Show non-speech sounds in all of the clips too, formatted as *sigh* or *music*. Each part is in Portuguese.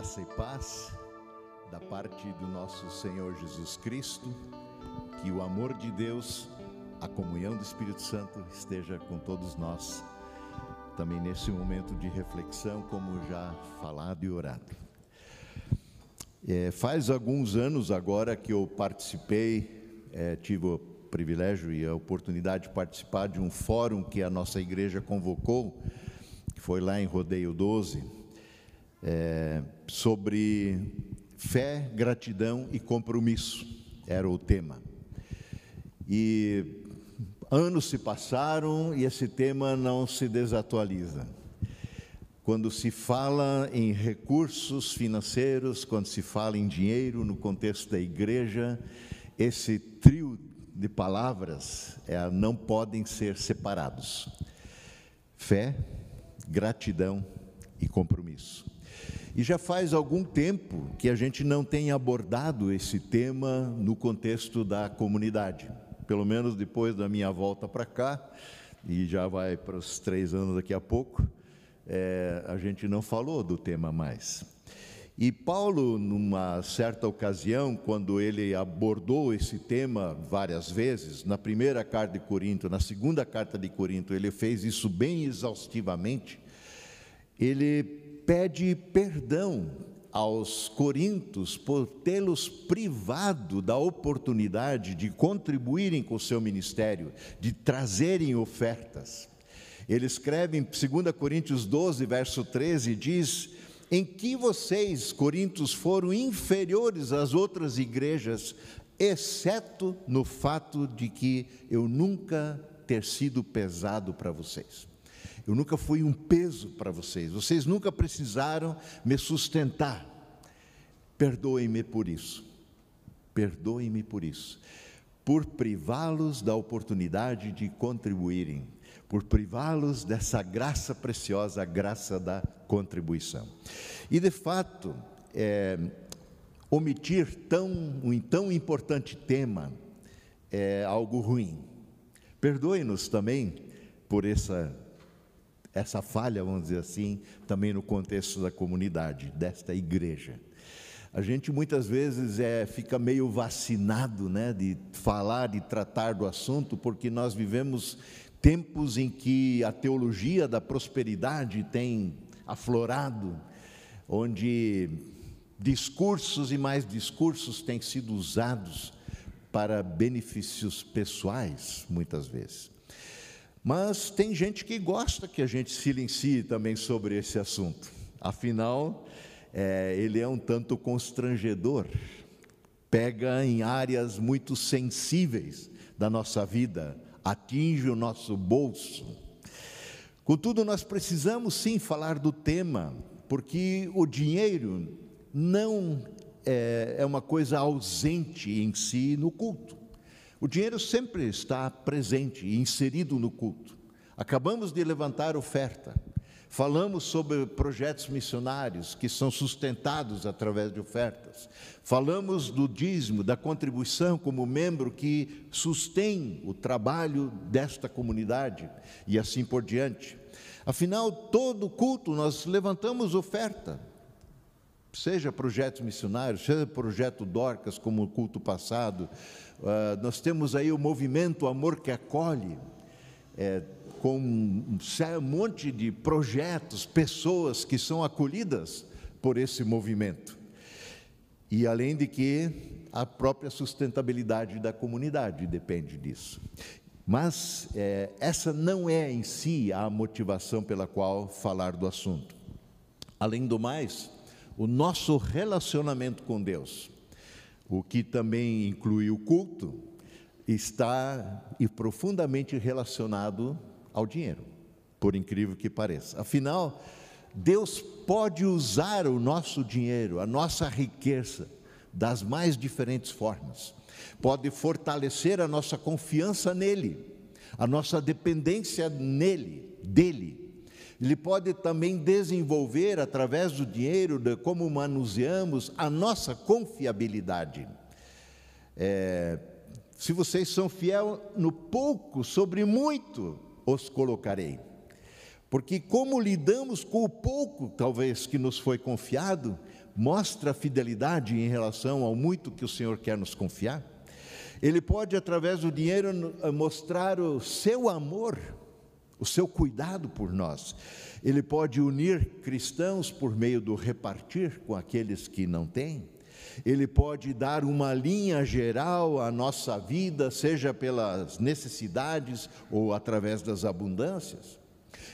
Graça e paz da parte do nosso Senhor Jesus Cristo, que o amor de Deus, a comunhão do Espírito Santo esteja com todos nós, também nesse momento de reflexão, como já falado e orado. É, faz alguns anos agora que eu participei, é, tive o privilégio e a oportunidade de participar de um fórum que a nossa igreja convocou, que foi lá em Rodeio 12 é, sobre fé, gratidão e compromisso, era o tema. E anos se passaram e esse tema não se desatualiza. Quando se fala em recursos financeiros, quando se fala em dinheiro no contexto da igreja, esse trio de palavras é, não podem ser separados: fé, gratidão e compromisso. E já faz algum tempo que a gente não tem abordado esse tema no contexto da comunidade. Pelo menos depois da minha volta para cá, e já vai para os três anos daqui a pouco, é, a gente não falou do tema mais. E Paulo, numa certa ocasião, quando ele abordou esse tema várias vezes, na primeira carta de Corinto, na segunda carta de Corinto, ele fez isso bem exaustivamente. Ele pede perdão aos coríntios por tê-los privado da oportunidade de contribuírem com o seu ministério, de trazerem ofertas. Ele escreve em 2 Coríntios 12, verso 13, diz: Em que vocês, coríntios, foram inferiores às outras igrejas, exceto no fato de que eu nunca ter sido pesado para vocês. Eu nunca fui um peso para vocês. Vocês nunca precisaram me sustentar. Perdoem-me por isso. Perdoem-me por isso. Por privá-los da oportunidade de contribuírem, por privá-los dessa graça preciosa, a graça da contribuição. E de fato, é, omitir tão, um tão importante tema é algo ruim. Perdoe-nos também por essa essa falha, vamos dizer assim, também no contexto da comunidade, desta igreja. A gente muitas vezes é, fica meio vacinado né, de falar, de tratar do assunto, porque nós vivemos tempos em que a teologia da prosperidade tem aflorado, onde discursos e mais discursos têm sido usados para benefícios pessoais, muitas vezes. Mas tem gente que gosta que a gente silencie também sobre esse assunto. Afinal, é, ele é um tanto constrangedor, pega em áreas muito sensíveis da nossa vida, atinge o nosso bolso. Contudo, nós precisamos sim falar do tema, porque o dinheiro não é, é uma coisa ausente em si no culto. O dinheiro sempre está presente e inserido no culto. Acabamos de levantar oferta. Falamos sobre projetos missionários que são sustentados através de ofertas. Falamos do dízimo, da contribuição como membro que sustém o trabalho desta comunidade e assim por diante. Afinal, todo culto nós levantamos oferta seja projetos missionários, seja projeto Dorcas, como o culto passado, uh, nós temos aí o movimento Amor que Acolhe, é, com um monte de projetos, pessoas que são acolhidas por esse movimento. E além de que a própria sustentabilidade da comunidade depende disso. Mas é, essa não é em si a motivação pela qual falar do assunto. Além do mais, o nosso relacionamento com Deus, o que também inclui o culto, está e profundamente relacionado ao dinheiro, por incrível que pareça. Afinal, Deus pode usar o nosso dinheiro, a nossa riqueza, das mais diferentes formas. Pode fortalecer a nossa confiança nele, a nossa dependência nele, dele. Ele pode também desenvolver, através do dinheiro, de como manuseamos, a nossa confiabilidade. É, se vocês são fiel no pouco, sobre muito os colocarei. Porque como lidamos com o pouco, talvez, que nos foi confiado, mostra fidelidade em relação ao muito que o Senhor quer nos confiar. Ele pode, através do dinheiro, mostrar o seu amor, o seu cuidado por nós. Ele pode unir cristãos por meio do repartir com aqueles que não têm. Ele pode dar uma linha geral à nossa vida, seja pelas necessidades ou através das abundâncias.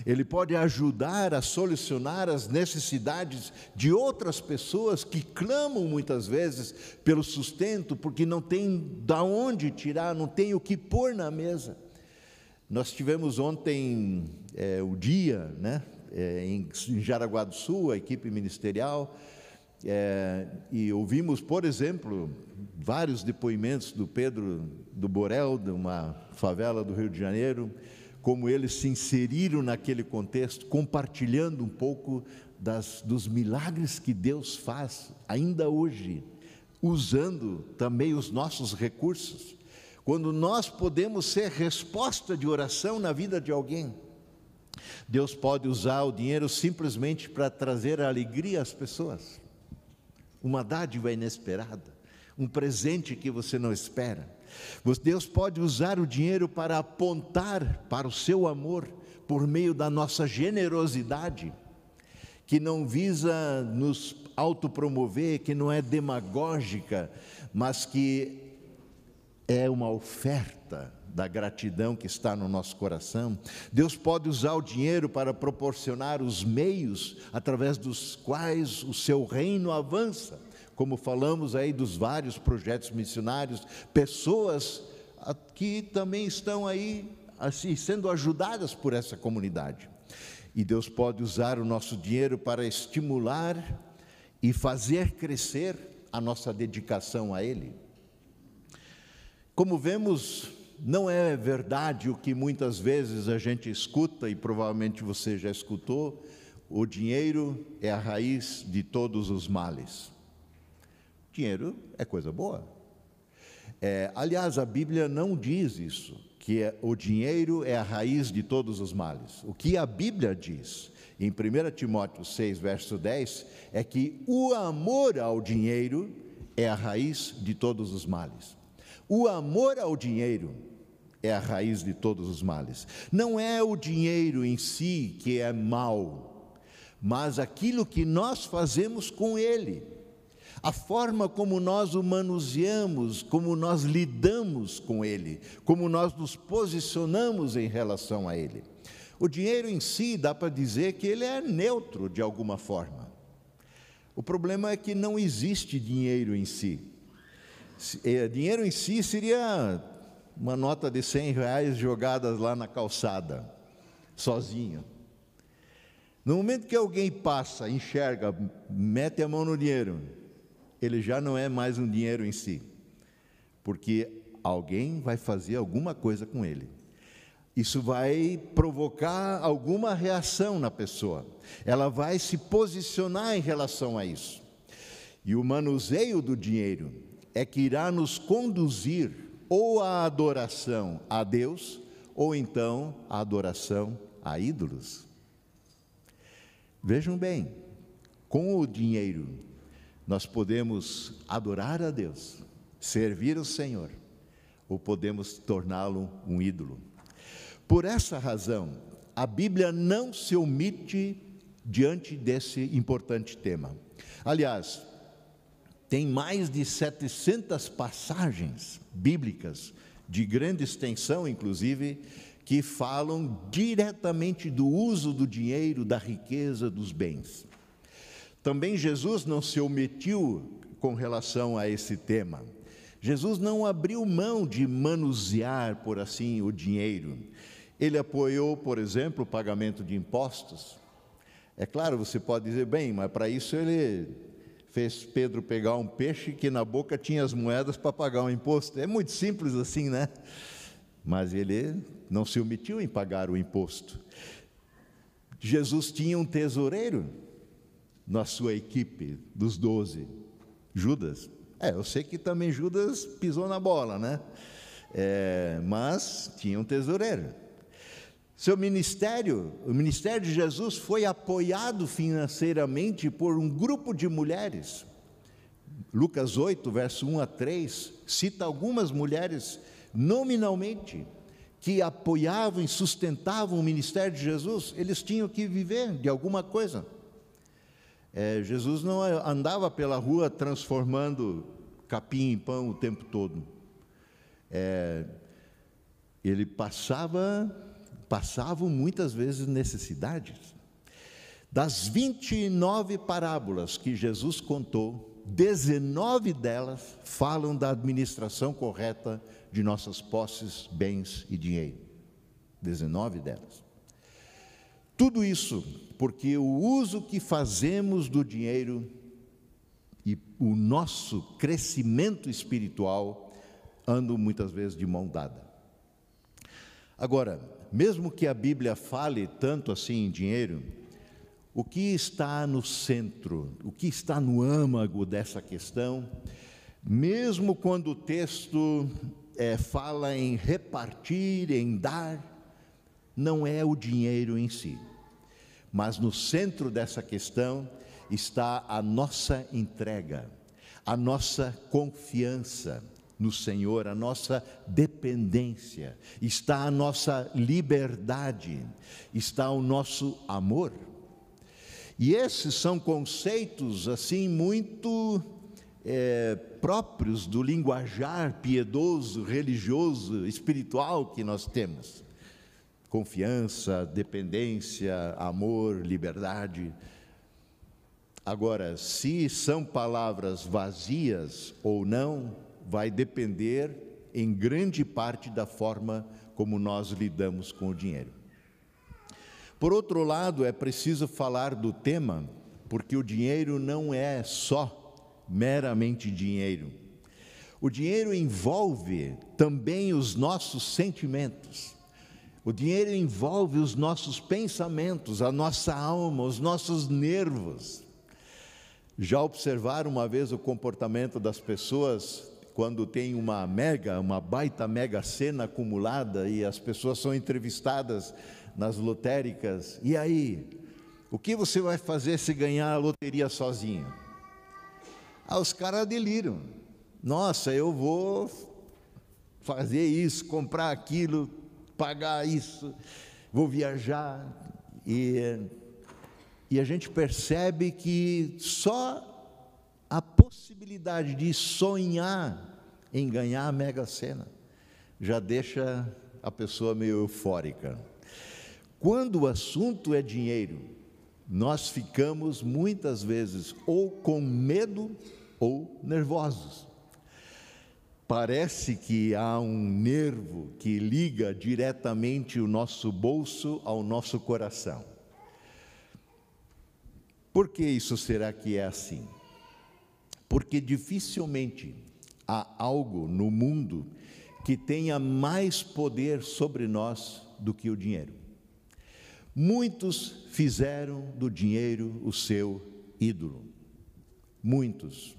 Ele pode ajudar a solucionar as necessidades de outras pessoas que clamam muitas vezes pelo sustento, porque não tem da onde tirar, não tem o que pôr na mesa. Nós tivemos ontem é, o dia, né, é, em Jaraguá do Sul, a equipe ministerial, é, e ouvimos, por exemplo, vários depoimentos do Pedro do Borel, de uma favela do Rio de Janeiro, como eles se inseriram naquele contexto, compartilhando um pouco das, dos milagres que Deus faz ainda hoje, usando também os nossos recursos. Quando nós podemos ser resposta de oração na vida de alguém, Deus pode usar o dinheiro simplesmente para trazer alegria às pessoas, uma dádiva inesperada, um presente que você não espera. Deus pode usar o dinheiro para apontar para o seu amor por meio da nossa generosidade, que não visa nos autopromover, que não é demagógica, mas que é uma oferta da gratidão que está no nosso coração. Deus pode usar o dinheiro para proporcionar os meios através dos quais o seu reino avança como falamos aí dos vários projetos missionários, pessoas que também estão aí assim sendo ajudadas por essa comunidade. E Deus pode usar o nosso dinheiro para estimular e fazer crescer a nossa dedicação a Ele. Como vemos, não é verdade o que muitas vezes a gente escuta, e provavelmente você já escutou: o dinheiro é a raiz de todos os males. Dinheiro é coisa boa. É, aliás, a Bíblia não diz isso, que é, o dinheiro é a raiz de todos os males. O que a Bíblia diz, em 1 Timóteo 6, verso 10, é que o amor ao dinheiro é a raiz de todos os males. O amor ao dinheiro é a raiz de todos os males. Não é o dinheiro em si que é mal, mas aquilo que nós fazemos com ele a forma como nós o manuseamos, como nós lidamos com ele, como nós nos posicionamos em relação a ele. O dinheiro em si dá para dizer que ele é neutro de alguma forma. O problema é que não existe dinheiro em si. É, dinheiro em si seria uma nota de 100 reais jogadas lá na calçada, sozinho. No momento que alguém passa, enxerga, mete a mão no dinheiro, ele já não é mais um dinheiro em si, porque alguém vai fazer alguma coisa com ele. Isso vai provocar alguma reação na pessoa, ela vai se posicionar em relação a isso. E o manuseio do dinheiro é que irá nos conduzir ou à adoração a Deus, ou então à adoração a ídolos. Vejam bem, com o dinheiro nós podemos adorar a Deus, servir o Senhor, ou podemos torná-lo um ídolo. Por essa razão, a Bíblia não se omite diante desse importante tema. Aliás, tem mais de 700 passagens bíblicas, de grande extensão, inclusive, que falam diretamente do uso do dinheiro, da riqueza, dos bens. Também Jesus não se omitiu com relação a esse tema. Jesus não abriu mão de manusear, por assim, o dinheiro. Ele apoiou, por exemplo, o pagamento de impostos. É claro, você pode dizer, bem, mas para isso ele fez Pedro pegar um peixe que na boca tinha as moedas para pagar o imposto. É muito simples assim, né? Mas ele não se omitiu em pagar o imposto. Jesus tinha um tesoureiro na sua equipe dos doze? Judas. É, eu sei que também Judas pisou na bola, né? É, mas tinha um tesoureiro. Seu ministério, o ministério de Jesus foi apoiado financeiramente por um grupo de mulheres. Lucas 8, verso 1 a 3, cita algumas mulheres nominalmente que apoiavam e sustentavam o ministério de Jesus, eles tinham que viver de alguma coisa. É, Jesus não andava pela rua transformando capim em pão o tempo todo. É, ele passava, passavam muitas vezes necessidades. Das 29 parábolas que Jesus contou, 19 delas falam da administração correta de nossas posses, bens e dinheiro. 19 delas. Tudo isso porque o uso que fazemos do dinheiro e o nosso crescimento espiritual andam muitas vezes de mão dada. Agora, mesmo que a Bíblia fale tanto assim em dinheiro, o que está no centro, o que está no âmago dessa questão, mesmo quando o texto é, fala em repartir, em dar, não é o dinheiro em si. Mas no centro dessa questão está a nossa entrega, a nossa confiança no Senhor, a nossa dependência, está a nossa liberdade, está o nosso amor. E esses são conceitos assim muito é, próprios do linguajar piedoso, religioso, espiritual que nós temos confiança, dependência, amor, liberdade. Agora, se são palavras vazias ou não, vai depender em grande parte da forma como nós lidamos com o dinheiro. Por outro lado, é preciso falar do tema, porque o dinheiro não é só meramente dinheiro. O dinheiro envolve também os nossos sentimentos. O dinheiro envolve os nossos pensamentos, a nossa alma, os nossos nervos. Já observaram uma vez o comportamento das pessoas quando tem uma mega, uma baita mega cena acumulada e as pessoas são entrevistadas nas lotéricas. E aí, o que você vai fazer se ganhar a loteria sozinho? Ah, os caras deliram. Nossa, eu vou fazer isso, comprar aquilo, pagar isso, vou viajar. E, e a gente percebe que só a possibilidade de sonhar em ganhar a Mega Sena já deixa a pessoa meio eufórica. Quando o assunto é dinheiro, nós ficamos muitas vezes ou com medo ou nervosos. Parece que há um nervo que liga diretamente o nosso bolso ao nosso coração. Por que isso será que é assim? Porque dificilmente há algo no mundo que tenha mais poder sobre nós do que o dinheiro. Muitos fizeram do dinheiro o seu ídolo. Muitos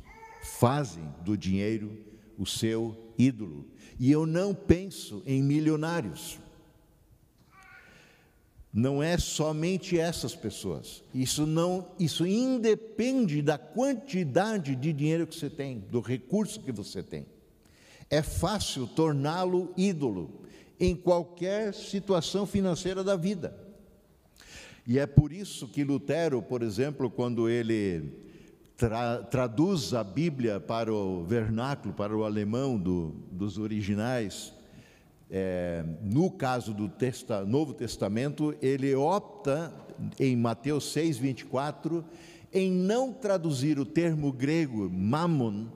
fazem do dinheiro o seu ídolo. E eu não penso em milionários. Não é somente essas pessoas. Isso não, isso independe da quantidade de dinheiro que você tem, do recurso que você tem. É fácil torná-lo ídolo em qualquer situação financeira da vida. E é por isso que Lutero, por exemplo, quando ele tra, traduz a Bíblia para o vernáculo, para o alemão do, dos originais, é, no caso do testa, Novo Testamento, ele opta em Mateus 6, 24, em não traduzir o termo grego mammon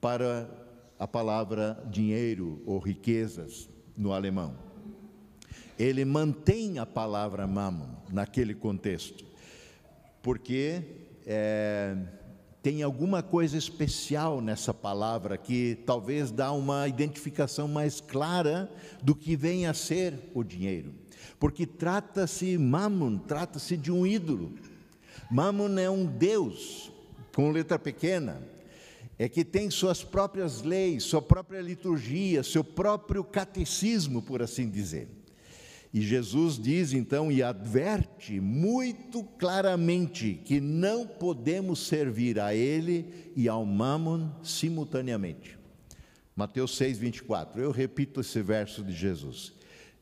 para a palavra dinheiro ou riquezas no alemão. Ele mantém a palavra mammon naquele contexto, porque é, tem alguma coisa especial nessa palavra que talvez dá uma identificação mais clara do que vem a ser o dinheiro. Porque trata-se, Mammon, trata-se de um ídolo. Mammon é um Deus, com letra pequena, é que tem suas próprias leis, sua própria liturgia, seu próprio catecismo, por assim dizer. E Jesus diz então e adverte muito claramente que não podemos servir a Ele e ao Mammon simultaneamente. Mateus 6, 24. Eu repito esse verso de Jesus.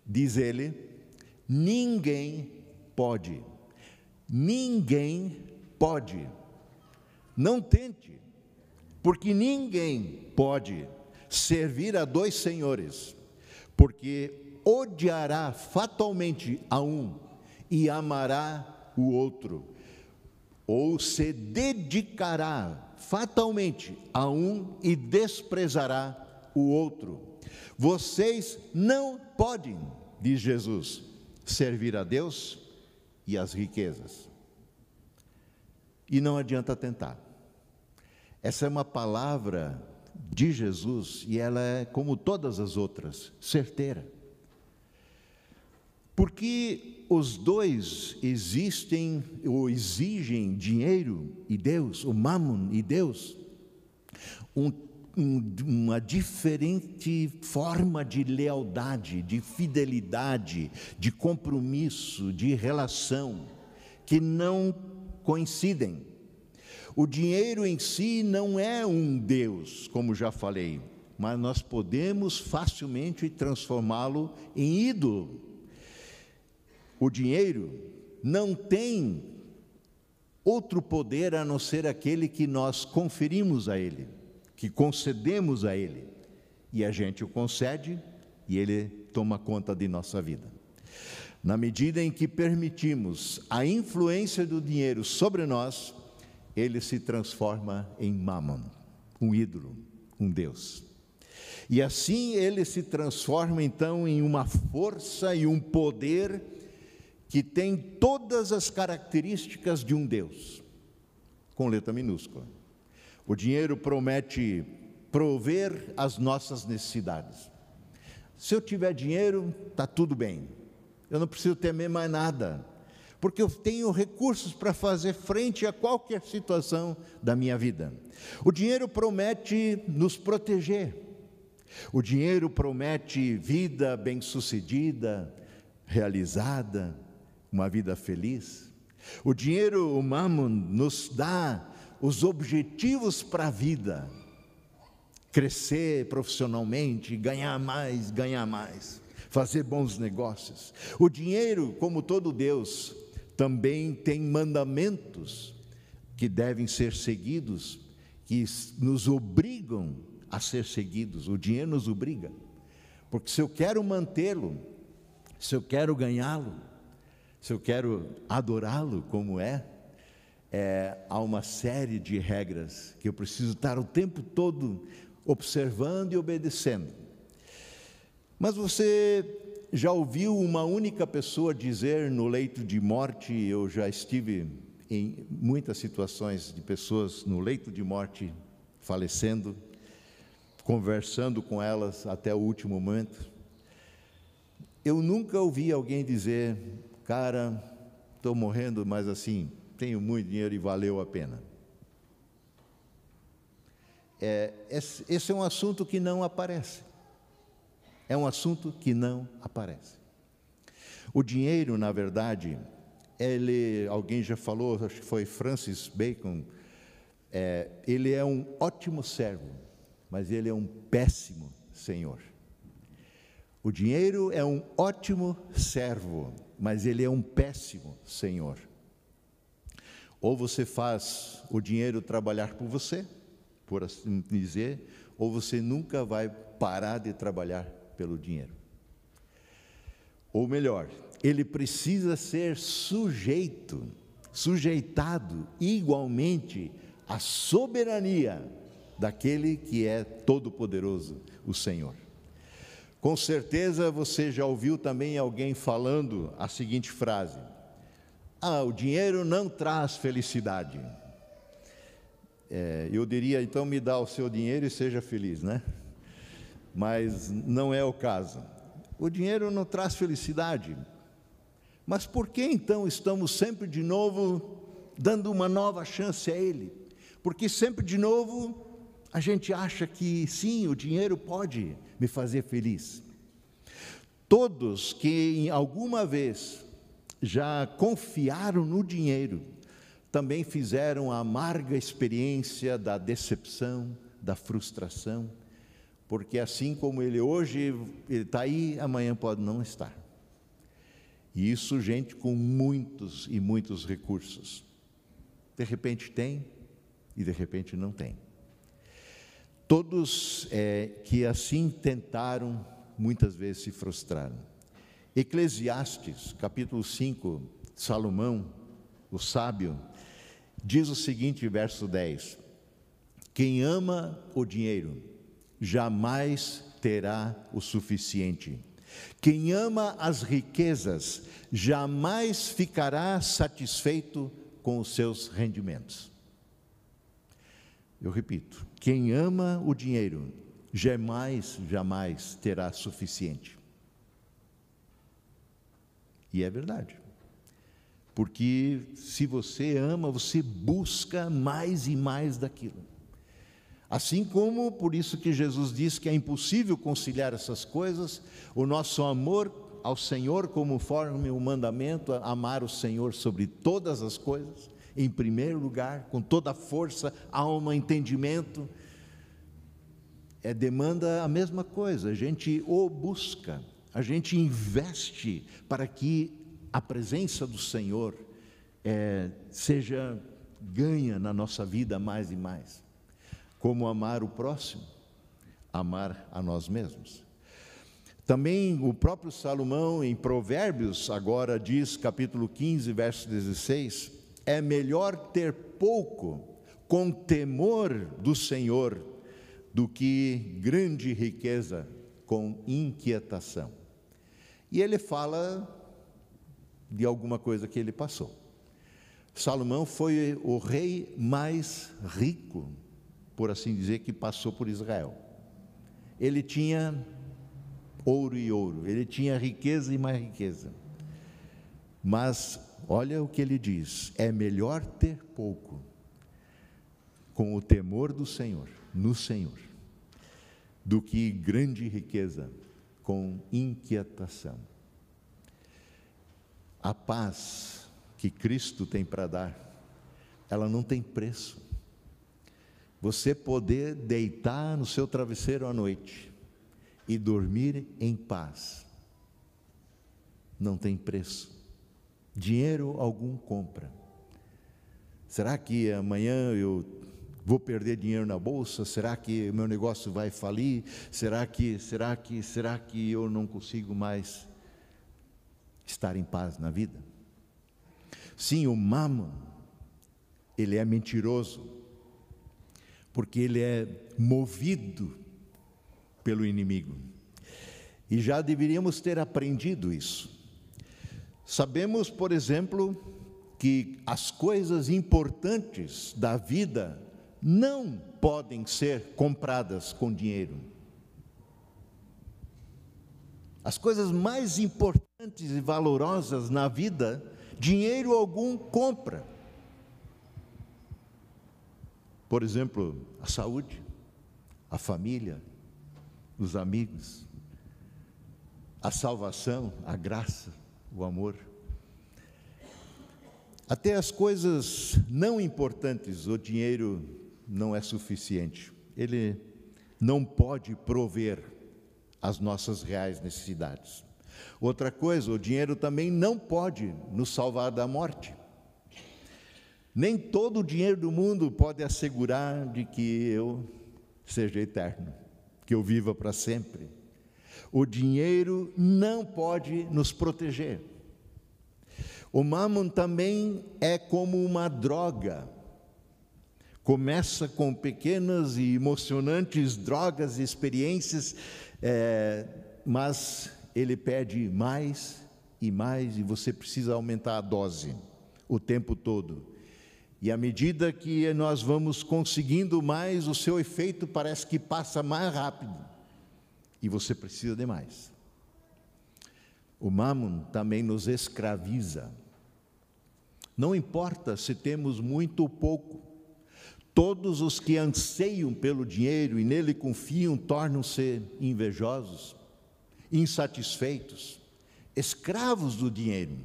Diz ele: ninguém pode, ninguém pode, não tente, porque ninguém pode servir a dois senhores, porque odiará fatalmente a um e amará o outro, ou se dedicará fatalmente a um e desprezará o outro. Vocês não podem, diz Jesus, servir a Deus e as riquezas. E não adianta tentar. Essa é uma palavra de Jesus e ela é, como todas as outras, certeira. Porque os dois existem ou exigem dinheiro e Deus, o mamon e Deus, um, um, uma diferente forma de lealdade, de fidelidade, de compromisso, de relação, que não coincidem. O dinheiro em si não é um Deus, como já falei, mas nós podemos facilmente transformá-lo em ídolo o dinheiro não tem outro poder a não ser aquele que nós conferimos a ele, que concedemos a ele. E a gente o concede e ele toma conta de nossa vida. Na medida em que permitimos a influência do dinheiro sobre nós, ele se transforma em Mammon, um ídolo, um Deus. E assim ele se transforma então em uma força e um poder que tem todas as características de um Deus, com letra minúscula. O dinheiro promete prover as nossas necessidades. Se eu tiver dinheiro, está tudo bem. Eu não preciso temer mais nada, porque eu tenho recursos para fazer frente a qualquer situação da minha vida. O dinheiro promete nos proteger. O dinheiro promete vida bem-sucedida, realizada, uma vida feliz. O dinheiro, o mamon, nos dá os objetivos para a vida. Crescer profissionalmente, ganhar mais, ganhar mais, fazer bons negócios. O dinheiro, como todo Deus, também tem mandamentos que devem ser seguidos, que nos obrigam a ser seguidos. O dinheiro nos obriga. Porque se eu quero mantê-lo, se eu quero ganhá-lo, se eu quero adorá-lo como é, é, há uma série de regras que eu preciso estar o tempo todo observando e obedecendo. Mas você já ouviu uma única pessoa dizer no leito de morte, eu já estive em muitas situações de pessoas no leito de morte falecendo, conversando com elas até o último momento. Eu nunca ouvi alguém dizer: cara, estou morrendo, mas assim, tenho muito dinheiro e valeu a pena. É, esse é um assunto que não aparece. É um assunto que não aparece. O dinheiro, na verdade, ele, alguém já falou, acho que foi Francis Bacon, é, ele é um ótimo servo, mas ele é um péssimo senhor. O dinheiro é um ótimo servo, mas ele é um péssimo senhor. Ou você faz o dinheiro trabalhar por você, por assim dizer, ou você nunca vai parar de trabalhar pelo dinheiro. Ou melhor, ele precisa ser sujeito, sujeitado igualmente à soberania daquele que é todo-poderoso, o Senhor. Com certeza você já ouviu também alguém falando a seguinte frase: Ah, o dinheiro não traz felicidade. É, eu diria, então me dá o seu dinheiro e seja feliz, né? Mas não é o caso. O dinheiro não traz felicidade. Mas por que então estamos sempre de novo dando uma nova chance a ele? Porque sempre de novo a gente acha que sim, o dinheiro pode me fazer feliz. Todos que alguma vez já confiaram no dinheiro, também fizeram a amarga experiência da decepção, da frustração, porque assim como ele hoje está aí, amanhã pode não estar. E isso, gente com muitos e muitos recursos. De repente tem e de repente não tem. Todos é, que assim tentaram, muitas vezes se frustraram. Eclesiastes, capítulo 5, Salomão, o sábio, diz o seguinte, verso 10: Quem ama o dinheiro jamais terá o suficiente. Quem ama as riquezas jamais ficará satisfeito com os seus rendimentos. Eu repito: quem ama o dinheiro jamais, jamais terá suficiente. E é verdade. Porque se você ama, você busca mais e mais daquilo. Assim como por isso que Jesus diz que é impossível conciliar essas coisas, o nosso amor ao Senhor, conforme o mandamento, amar o Senhor sobre todas as coisas, em primeiro lugar, com toda a força, alma, entendimento, é, demanda a mesma coisa, a gente o busca, a gente investe para que a presença do Senhor é, seja ganha na nossa vida mais e mais. Como amar o próximo, amar a nós mesmos. Também o próprio Salomão, em Provérbios, agora diz, capítulo 15, verso 16: é melhor ter pouco com temor do Senhor do que grande riqueza com inquietação. E ele fala de alguma coisa que ele passou. Salomão foi o rei mais rico, por assim dizer, que passou por Israel. Ele tinha ouro e ouro, ele tinha riqueza e mais riqueza. Mas olha o que ele diz: é melhor ter pouco com o temor do Senhor, no Senhor, do que grande riqueza com inquietação. A paz que Cristo tem para dar, ela não tem preço. Você poder deitar no seu travesseiro à noite e dormir em paz, não tem preço. Dinheiro algum compra. Será que amanhã eu vou perder dinheiro na bolsa? Será que o meu negócio vai falir? Será que, será que, será que eu não consigo mais estar em paz na vida. Sim, o mamon, ele é mentiroso, porque ele é movido pelo inimigo. E já deveríamos ter aprendido isso. Sabemos, por exemplo, que as coisas importantes da vida não podem ser compradas com dinheiro. As coisas mais importantes e valorosas na vida, dinheiro algum compra. Por exemplo, a saúde, a família, os amigos, a salvação, a graça, o amor. Até as coisas não importantes, o dinheiro não é suficiente. Ele não pode prover as nossas reais necessidades. Outra coisa, o dinheiro também não pode nos salvar da morte. Nem todo o dinheiro do mundo pode assegurar de que eu seja eterno, que eu viva para sempre. O dinheiro não pode nos proteger. O mamon também é como uma droga. Começa com pequenas e emocionantes drogas e experiências é, mas ele pede mais e mais, e você precisa aumentar a dose o tempo todo. E à medida que nós vamos conseguindo mais, o seu efeito parece que passa mais rápido. E você precisa de mais. O mamon também nos escraviza. Não importa se temos muito ou pouco, Todos os que anseiam pelo dinheiro e nele confiam tornam-se invejosos, insatisfeitos, escravos do dinheiro.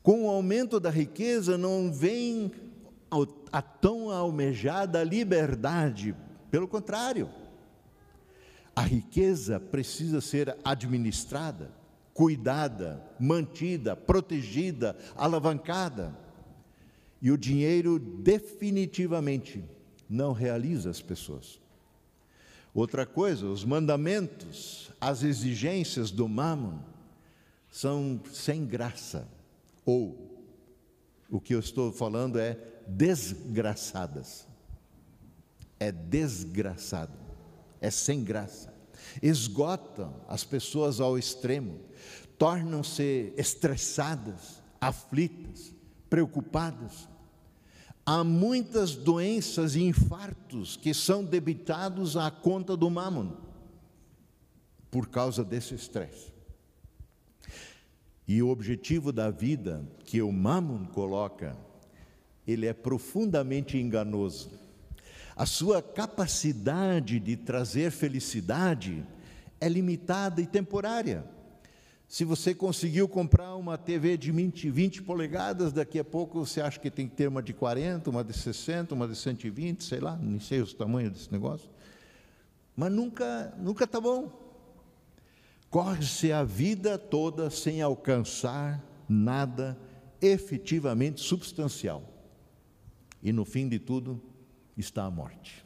Com o aumento da riqueza não vem a tão almejada liberdade, pelo contrário. A riqueza precisa ser administrada, cuidada, mantida, protegida, alavancada. E o dinheiro definitivamente não realiza as pessoas. Outra coisa, os mandamentos, as exigências do mamon são sem graça. Ou, o que eu estou falando é desgraçadas. É desgraçado, é sem graça. Esgotam as pessoas ao extremo, tornam-se estressadas, aflitas, preocupadas. Há muitas doenças e infartos que são debitados à conta do mamon por causa desse estresse. E o objetivo da vida que o mamon coloca, ele é profundamente enganoso. A sua capacidade de trazer felicidade é limitada e temporária. Se você conseguiu comprar uma TV de 20, 20, polegadas, daqui a pouco você acha que tem que ter uma de 40, uma de 60, uma de 120, sei lá, nem sei os tamanhos desse negócio. Mas nunca, nunca está bom. Corre-se a vida toda sem alcançar nada efetivamente substancial. E no fim de tudo está a morte.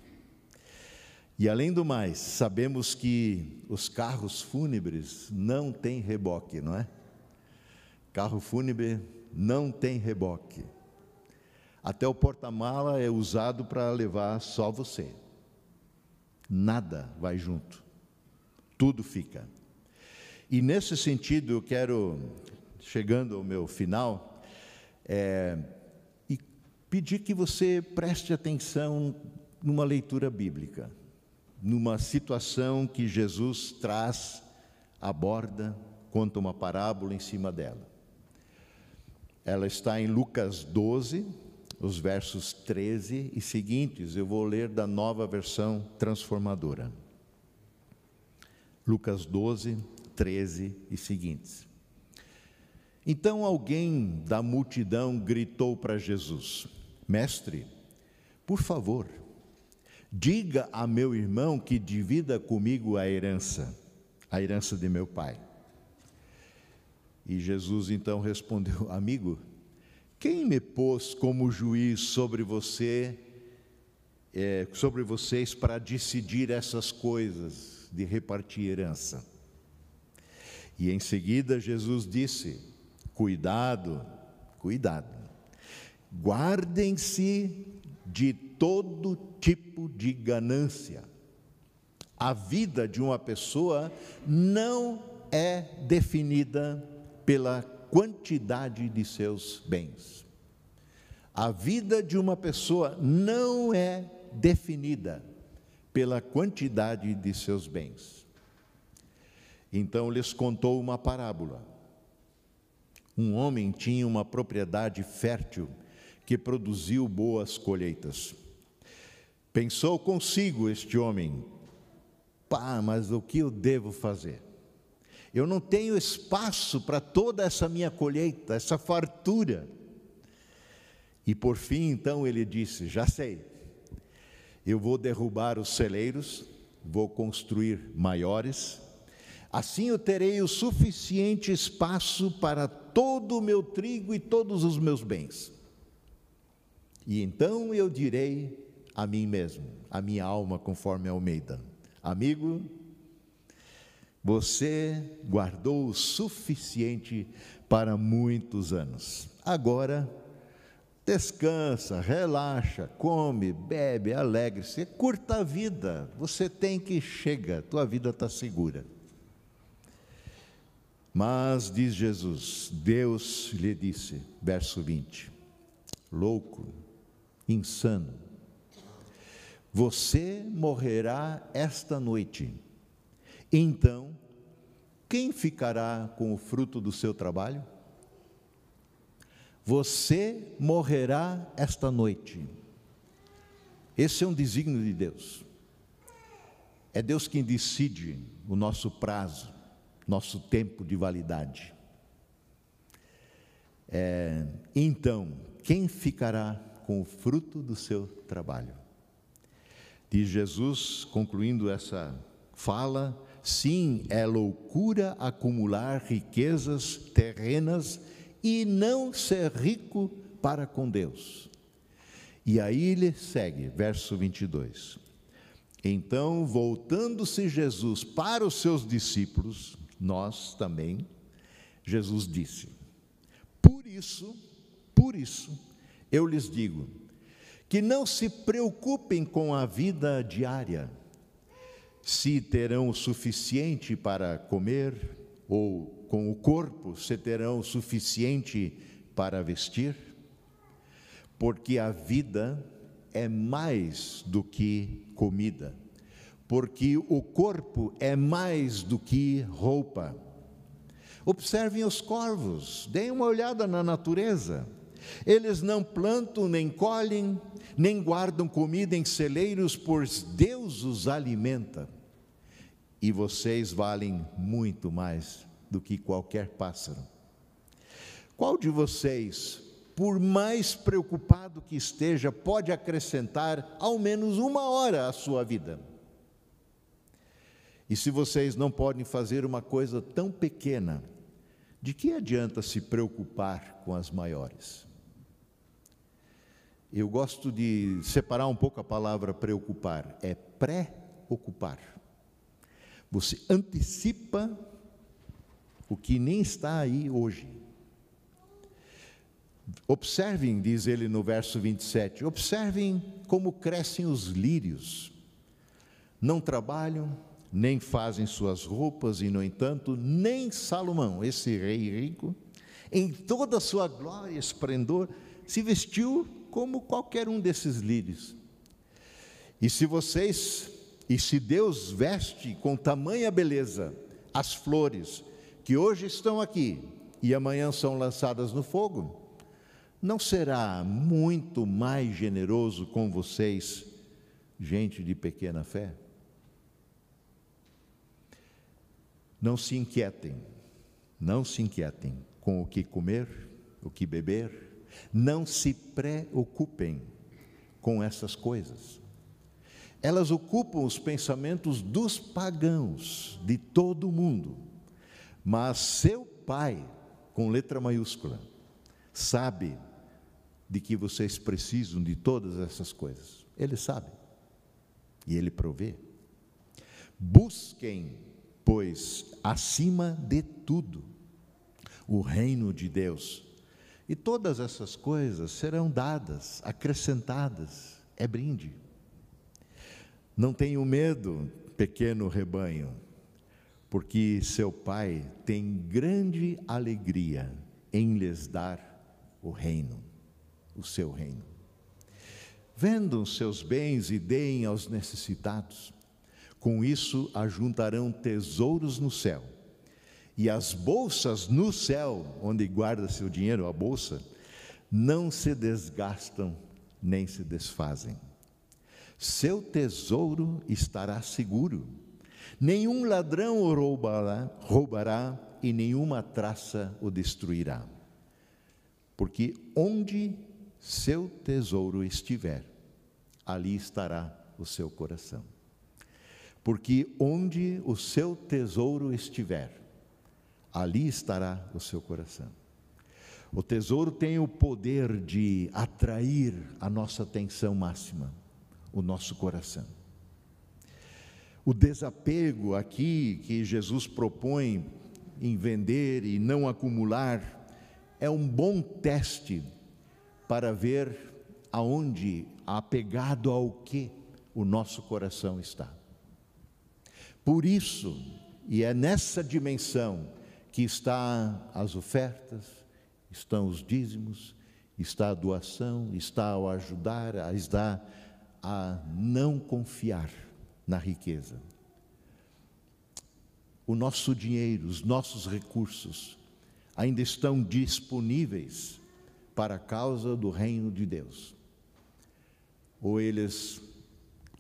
E além do mais, sabemos que os carros fúnebres não têm reboque, não é? Carro fúnebre não tem reboque. Até o porta-mala é usado para levar só você. Nada vai junto. Tudo fica. E nesse sentido, eu quero, chegando ao meu final, é, pedir que você preste atenção numa leitura bíblica numa situação que Jesus traz, aborda, conta uma parábola em cima dela. Ela está em Lucas 12, os versos 13 e seguintes, eu vou ler da nova versão transformadora. Lucas 12, 13 e seguintes. Então alguém da multidão gritou para Jesus: Mestre, por favor, Diga a meu irmão que divida comigo a herança, a herança de meu pai. E Jesus então respondeu: *laughs* Amigo, quem me pôs como juiz sobre você, é, sobre vocês para decidir essas coisas de repartir herança? E em seguida Jesus disse: Cuidado, cuidado, guardem-se de todo tipo de ganância. A vida de uma pessoa não é definida pela quantidade de seus bens. A vida de uma pessoa não é definida pela quantidade de seus bens. Então lhes contou uma parábola. Um homem tinha uma propriedade fértil que produziu boas colheitas. Pensou consigo este homem: pá, mas o que eu devo fazer? Eu não tenho espaço para toda essa minha colheita, essa fartura. E por fim, então, ele disse: Já sei, eu vou derrubar os celeiros, vou construir maiores, assim eu terei o suficiente espaço para todo o meu trigo e todos os meus bens. E então eu direi a mim mesmo, a minha alma, conforme Almeida: Amigo, você guardou o suficiente para muitos anos. Agora, descansa, relaxa, come, bebe, alegre-se, curta a vida. Você tem que chega, tua vida está segura. Mas, diz Jesus, Deus lhe disse, verso 20: Louco, insano. Você morrerá esta noite. Então, quem ficará com o fruto do seu trabalho? Você morrerá esta noite. Esse é um desígnio de Deus. É Deus quem decide o nosso prazo, nosso tempo de validade. É, então, quem ficará com o fruto do seu trabalho? Diz Jesus, concluindo essa fala, sim, é loucura acumular riquezas terrenas e não ser rico para com Deus. E aí ele segue, verso 22. Então, voltando-se Jesus para os seus discípulos, nós também, Jesus disse: Por isso, por isso, eu lhes digo, que não se preocupem com a vida diária, se terão o suficiente para comer, ou com o corpo, se terão o suficiente para vestir, porque a vida é mais do que comida, porque o corpo é mais do que roupa. Observem os corvos, deem uma olhada na natureza. Eles não plantam, nem colhem, nem guardam comida em celeiros, pois Deus os alimenta. E vocês valem muito mais do que qualquer pássaro. Qual de vocês, por mais preocupado que esteja, pode acrescentar ao menos uma hora à sua vida? E se vocês não podem fazer uma coisa tão pequena, de que adianta se preocupar com as maiores? Eu gosto de separar um pouco a palavra preocupar, é pré-ocupar. Você antecipa o que nem está aí hoje. Observem, diz ele no verso 27, observem como crescem os lírios. Não trabalham, nem fazem suas roupas, e no entanto, nem Salomão, esse rei rico, em toda a sua glória e esplendor, se vestiu como qualquer um desses lírios. E se vocês, e se Deus veste com tamanha beleza as flores que hoje estão aqui e amanhã são lançadas no fogo, não será muito mais generoso com vocês, gente de pequena fé? Não se inquietem, não se inquietem com o que comer, o que beber, não se preocupem com essas coisas. Elas ocupam os pensamentos dos pagãos de todo o mundo, mas seu Pai, com letra maiúscula, sabe de que vocês precisam de todas essas coisas. Ele sabe e ele provê. Busquem, pois, acima de tudo, o reino de Deus, e todas essas coisas serão dadas, acrescentadas, é brinde. Não tenham medo, pequeno rebanho, porque seu Pai tem grande alegria em lhes dar o reino o seu reino. Vendam seus bens e deem aos necessitados. Com isso, ajuntarão tesouros no céu. E as bolsas no céu, onde guarda seu dinheiro, a bolsa, não se desgastam nem se desfazem. Seu tesouro estará seguro. Nenhum ladrão o roubará, roubará e nenhuma traça o destruirá. Porque onde seu tesouro estiver, ali estará o seu coração. Porque onde o seu tesouro estiver, ali estará o seu coração. O tesouro tem o poder de atrair a nossa atenção máxima, o nosso coração. O desapego aqui que Jesus propõe em vender e não acumular é um bom teste para ver aonde, apegado ao que o nosso coração está. Por isso, e é nessa dimensão que está as ofertas, estão os dízimos, está a doação, está o ajudar, está a não confiar na riqueza. O nosso dinheiro, os nossos recursos ainda estão disponíveis para a causa do reino de Deus. Ou eles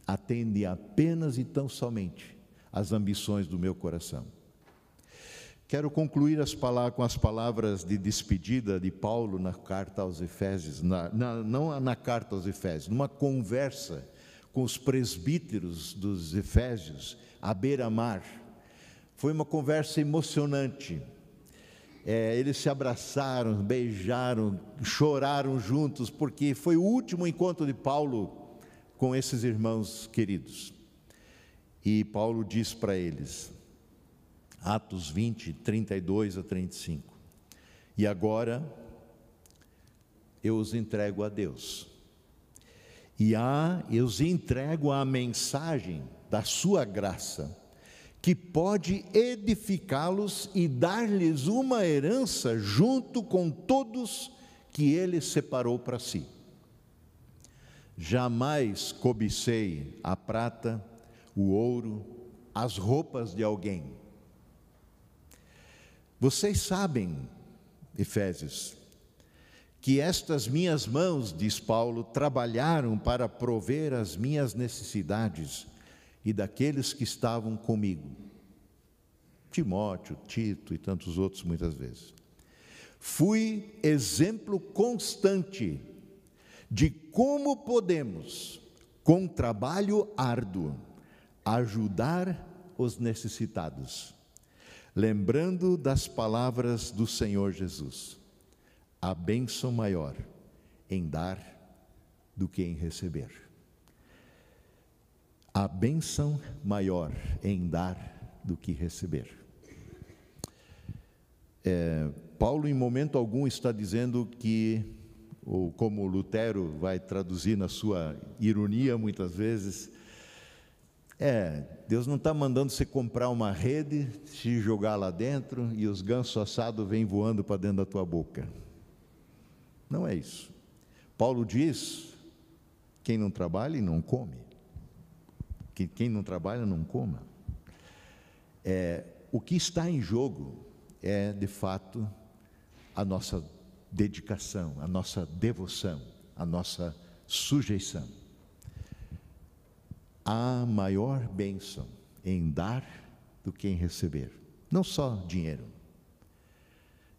atende apenas e tão somente às ambições do meu coração. Quero concluir as palavras, com as palavras de despedida de Paulo na carta aos Efésios, na, na, não na carta aos Efésios, numa conversa com os presbíteros dos Efésios, à beira-mar. Foi uma conversa emocionante. É, eles se abraçaram, beijaram, choraram juntos, porque foi o último encontro de Paulo com esses irmãos queridos. E Paulo diz para eles: Atos 20, 32 a 35. E agora eu os entrego a Deus. E a, eu os entrego a mensagem da sua graça, que pode edificá-los e dar-lhes uma herança junto com todos que ele separou para si. Jamais cobicei a prata, o ouro, as roupas de alguém vocês sabem, Efésios, que estas minhas mãos, diz Paulo, trabalharam para prover as minhas necessidades e daqueles que estavam comigo. Timóteo, Tito e tantos outros, muitas vezes. Fui exemplo constante de como podemos, com trabalho árduo, ajudar os necessitados lembrando das palavras do Senhor Jesus: a bênção maior em dar do que em receber. A bênção maior em dar do que receber. É, Paulo, em momento algum, está dizendo que, ou como Lutero vai traduzir na sua ironia muitas vezes, é, Deus não está mandando você comprar uma rede, se jogar lá dentro e os gansos assados vêm voando para dentro da tua boca. Não é isso. Paulo diz: quem não trabalha não come. Que quem não trabalha não coma. É, o que está em jogo é, de fato, a nossa dedicação, a nossa devoção, a nossa sujeição há maior bênção em dar do que em receber. Não só dinheiro,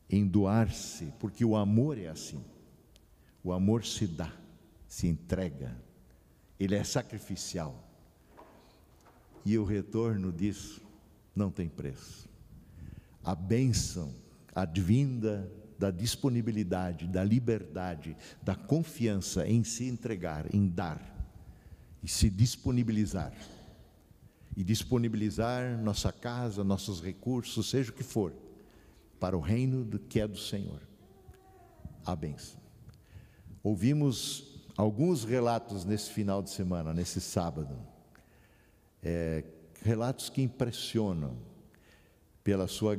em doar-se, porque o amor é assim. O amor se dá, se entrega, ele é sacrificial. E o retorno disso não tem preço. A bênção advinda da disponibilidade, da liberdade, da confiança em se entregar, em dar e se disponibilizar. E disponibilizar nossa casa, nossos recursos, seja o que for, para o reino do, que é do Senhor. A benção. Ouvimos alguns relatos nesse final de semana, nesse sábado. É, relatos que impressionam pela sua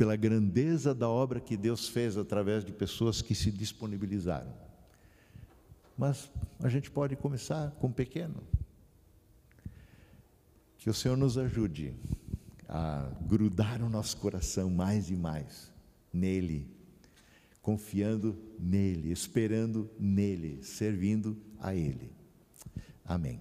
pela grandeza da obra que Deus fez através de pessoas que se disponibilizaram. Mas a gente pode começar com pequeno. Que o Senhor nos ajude a grudar o nosso coração mais e mais nele, confiando nele, esperando nele, servindo a ele. Amém.